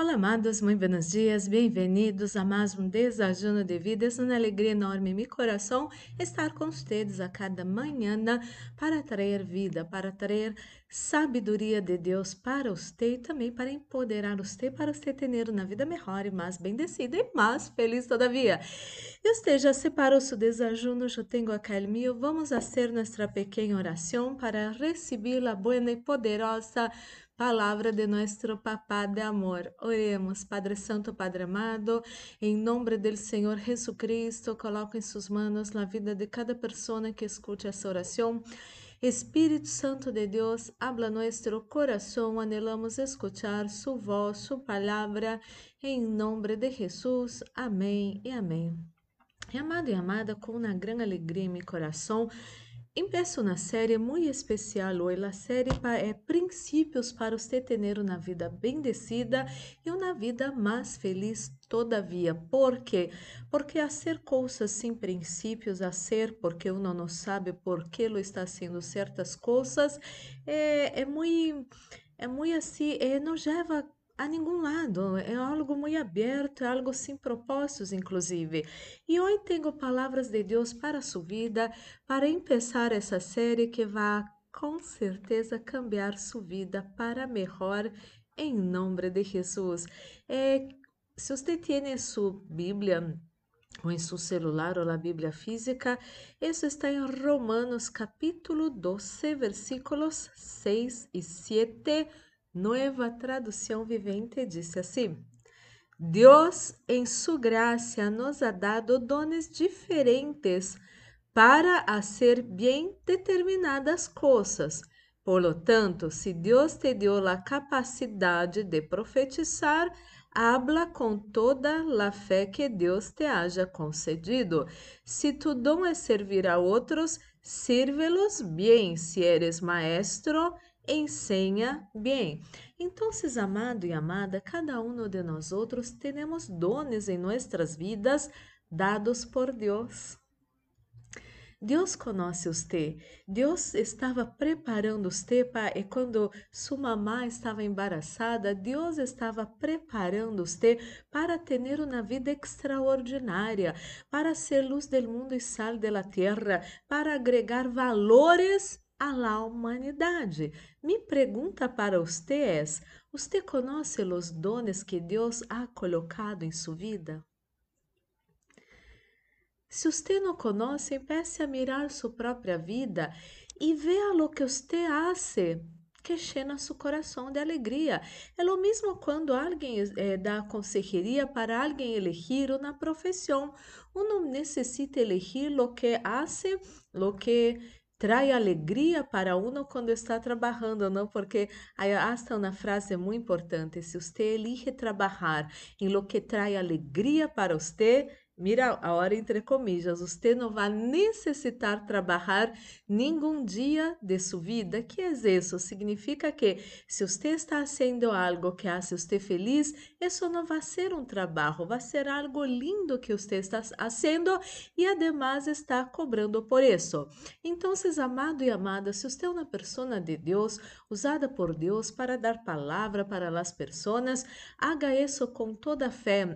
Olá, amados, muito buenos dias, bem-vindos a mais um Desajuno de Vida. É uma alegria enorme em meu coração estar com vocês a cada manhã para trazer vida, para trazer sabedoria de Deus para você e também para empoderar você, para você ter uma vida melhor e mais bendecida e mais feliz todavia. E já separou seu desajuno, eu tenho o meu. Vamos fazer nossa pequena oração para receber a boa e poderosa Palavra de nuestro Papá de amor. Oremos, Padre Santo, Padre amado, em nome do Senhor Jesucristo, coloco em suas mãos a vida de cada pessoa que escute essa oração. Espírito Santo de Deus, habla nuestro coração, anelamos escuchar su voz, su palavra, em nome de Jesus. Amém e amém. Amado e amada, com uma grande alegria em meu coração, Empeço uma série muito especial hoje, a série é Princípios para você ter uma vida bendecida e uma vida mais feliz todavia. Por quê? Porque fazer coisas sem princípios, fazer porque uno não sabe por que lo está haciendo certas coisas, é, é muito, é muito assim, é, não leva a nenhum lado, é algo muito aberto, é algo sem propósitos, inclusive. E hoje tenho palavras de Deus para a sua vida, para começar essa série que vai com certeza cambiar sua vida para melhor, em nome de Jesus. É, se você tem sua Bíblia, ou em seu celular ou na Bíblia física, isso está em Romanos capítulo 12, versículos 6 e 7 Nueva Tradução Vivente disse assim: Deus, em sua graça, nos ha dado dones diferentes para fazer bem determinadas coisas. Por lo tanto, se Deus te deu a capacidade de profetizar, habla com toda a fé que Deus te haja concedido. Se tu dom é servir a outros, sírvelos bem. Se eres maestro, enseña bem. Então, amado e amada, cada um de nós outros temos dones em nossas vidas dados por Deus. Deus conhece você. Deus estava preparando você para e quando sua mamá estava embaraçada, Deus estava preparando você para ter uma vida extraordinária, para ser luz do mundo e sal da terra, para agregar valores a la humanidade. Mi pergunta para é: você conhece os dones que Deus ha colocado em sua vida? Se você não conhece, empiece a mirar sua própria vida e veja o que você hace que llena seu coração de alegria. É o mesmo quando alguém eh, dá consejeria para alguém elegir uma profissão. Uno necessita elegir o que hace, o que trae alegria para uno quando está trabalhando, não? Porque hasta uma frase muito importante: se você elige trabalhar em lo que trae alegria para você, Mira, agora entre comillas, você não vai necessitar trabalhar nenhum dia de sua vida. Que é isso? Significa que se você está fazendo algo que hace você feliz, isso não vai ser um trabalho, vai ser algo lindo que você está fazendo e además está cobrando por isso. Então, amado e amada, se você é uma pessoa de Deus, usada por Deus para dar palavra para as pessoas, haga isso com toda fé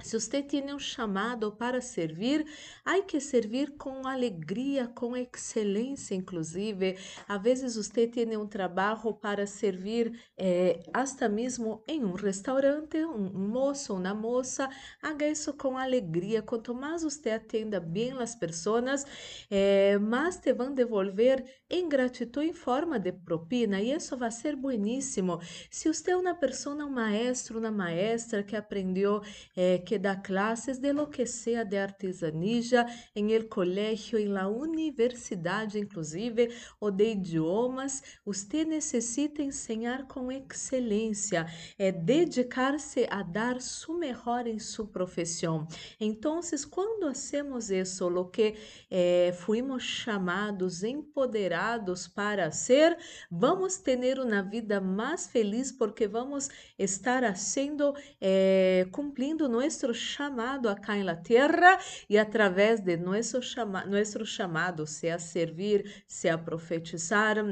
se você tem um chamado para servir, há que servir com alegria, com excelência, inclusive. Às vezes você tem um trabalho para servir, eh, hasta mesmo em um restaurante, um, moço, uma moça, haga isso com alegria. Quanto mais você atenda bem as pessoas, eh, mais te vão devolver em gratidão em forma de propina, e isso vai ser bueníssimo. Se você é uma pessoa, um maestro, uma maestra que aprendeu eh, que dá classes de lo que sea de artesanía em el colegio, em la universidade, inclusive, ou de idiomas, você necessita ensinar com excelência, é dedicar-se a dar su em sua profissão. Então, quando hacemos isso, o que eh, fuimos chamados, empoderados para ser, vamos ter uma vida mais feliz porque vamos estar sendo, eh, cumprindo nosso nuestro chamado acá en la tierra y a través de nuestro, chama, nuestro chamado, sea servir, sea profetizar,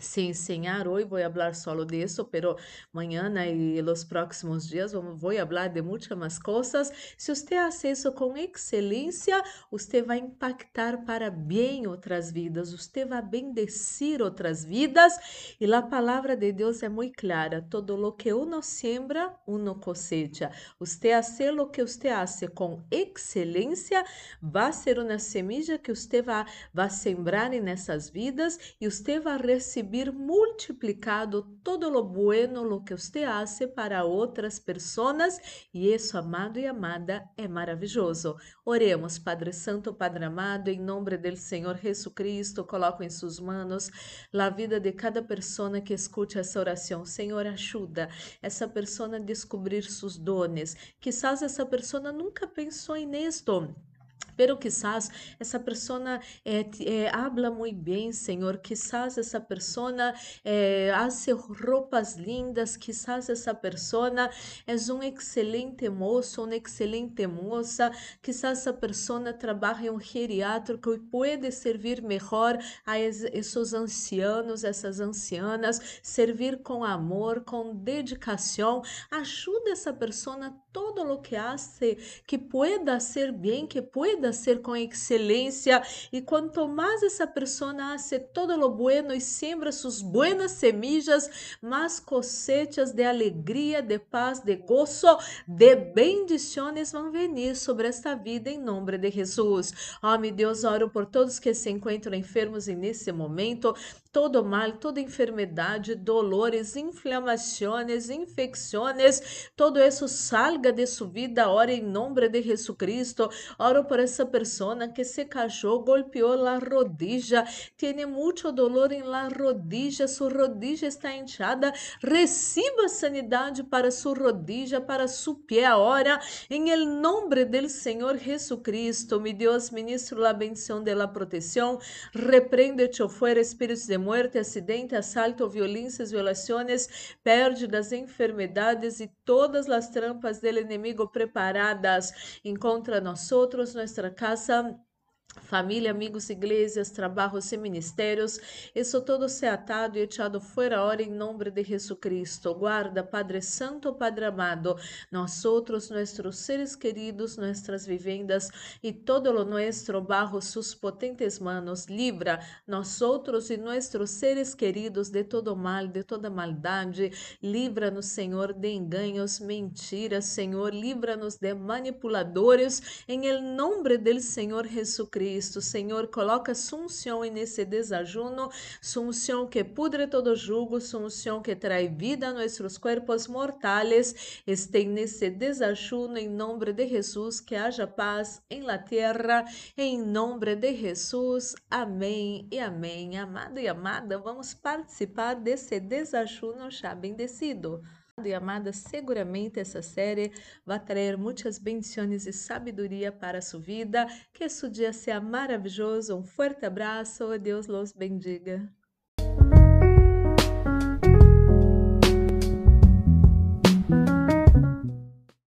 sin enseñar hoy voy a hablar solo de eso, pero mañana y los próximos días voy a hablar de muchas más cosas. Si usted hace eso con excelencia, usted va a impactar para bien otras vidas, usted va a bendecir otras vidas y la palabra de Dios es muy clara. Todo lo que uno siembra, uno cosecha. Usted hace lo que usted hace con excelencia, va a ser una semilla que usted va, va a sembrar en esas vidas y usted va a recibir multiplicado todo lo bueno lo que usted hace para outras pessoas e isso, amado e amada, é maravilhoso. Oremos, Padre Santo, Padre amado, em nome do Senhor Jesus Cristo, coloco em suas mãos a vida de cada pessoa que escute essa oração. Senhor, ajuda essa pessoa a descobrir seus dones. Quizás essa pessoa nunca pensou nisto pero quizás essa pessoa eh, eh, habla muito bem, Senhor. Quizás essa pessoa eh, hace roupas lindas. Quizás essa pessoa é um excelente moço, uma excelente moça. Quizás essa pessoa trabalha em um geriátrico e pode servir melhor a esses ancianos, essas ancianas, servir com amor, com dedicação. Ajuda essa pessoa todo o que hace que pueda ser bem, que pueda ser com excelência e quanto mais essa pessoa hace todo lo bueno e siembra sus buenas semillas, más cosechas de alegria, de paz, de gozo, de bendiciones vão venir sobre esta vida em nome de Jesus. Oh, meu Deus, oro por todos que se encontram enfermos nesse momento, todo mal, toda enfermidade, dolores, inflamações, infecções, todo isso salga de sua vida, ora em nome de Jesus Cristo. Oro por essa pessoa que se cachou, golpeou a rodilla, tem muito dolor em la rodilla, sua rodilla está inchada, receba sanidade para sua rodilla, para seu pé agora, em nome do Senhor Jesus Cristo. Mi Deus, ministro la bendição de la proteção, repreende-te fora espíritos de muerte, acidente, asalto, violências, violações, pérdidas, enfermedades e todas as trampas do inimigo preparadas em contra nós outros, nossa casa Família, amigos, igrejas, trabalhos e ministérios, isso todo se atado e echado fora hora em nome de Jesus Cristo. Guarda, Padre Santo, Padre amado, nós outros, nossos seres queridos, nossas vivendas e todo lo nuestro bajo sus potentes manos. Libra nós outros e nossos seres queridos de todo mal, de toda maldade. Livra-nos, Senhor, de enganos, mentiras, Senhor. Livra-nos de manipuladores, em el nome do Senhor Jesus Cristo. Cristo. Senhor, coloca sunção nesse desajuno, sunção que pudre todo jugo, sunção que traz vida a nossos corpos mortais. Estém nesse desajuno em nome de Jesus, que haja paz em la terra, em nome de Jesus. Amém e amém. Amado e amada, vamos participar desse desajuno já bendecido e amada, seguramente essa série vai trazer muitas bendições e sabedoria para sua vida. Que seu dia seja maravilhoso. Um forte abraço. Deus los bendiga.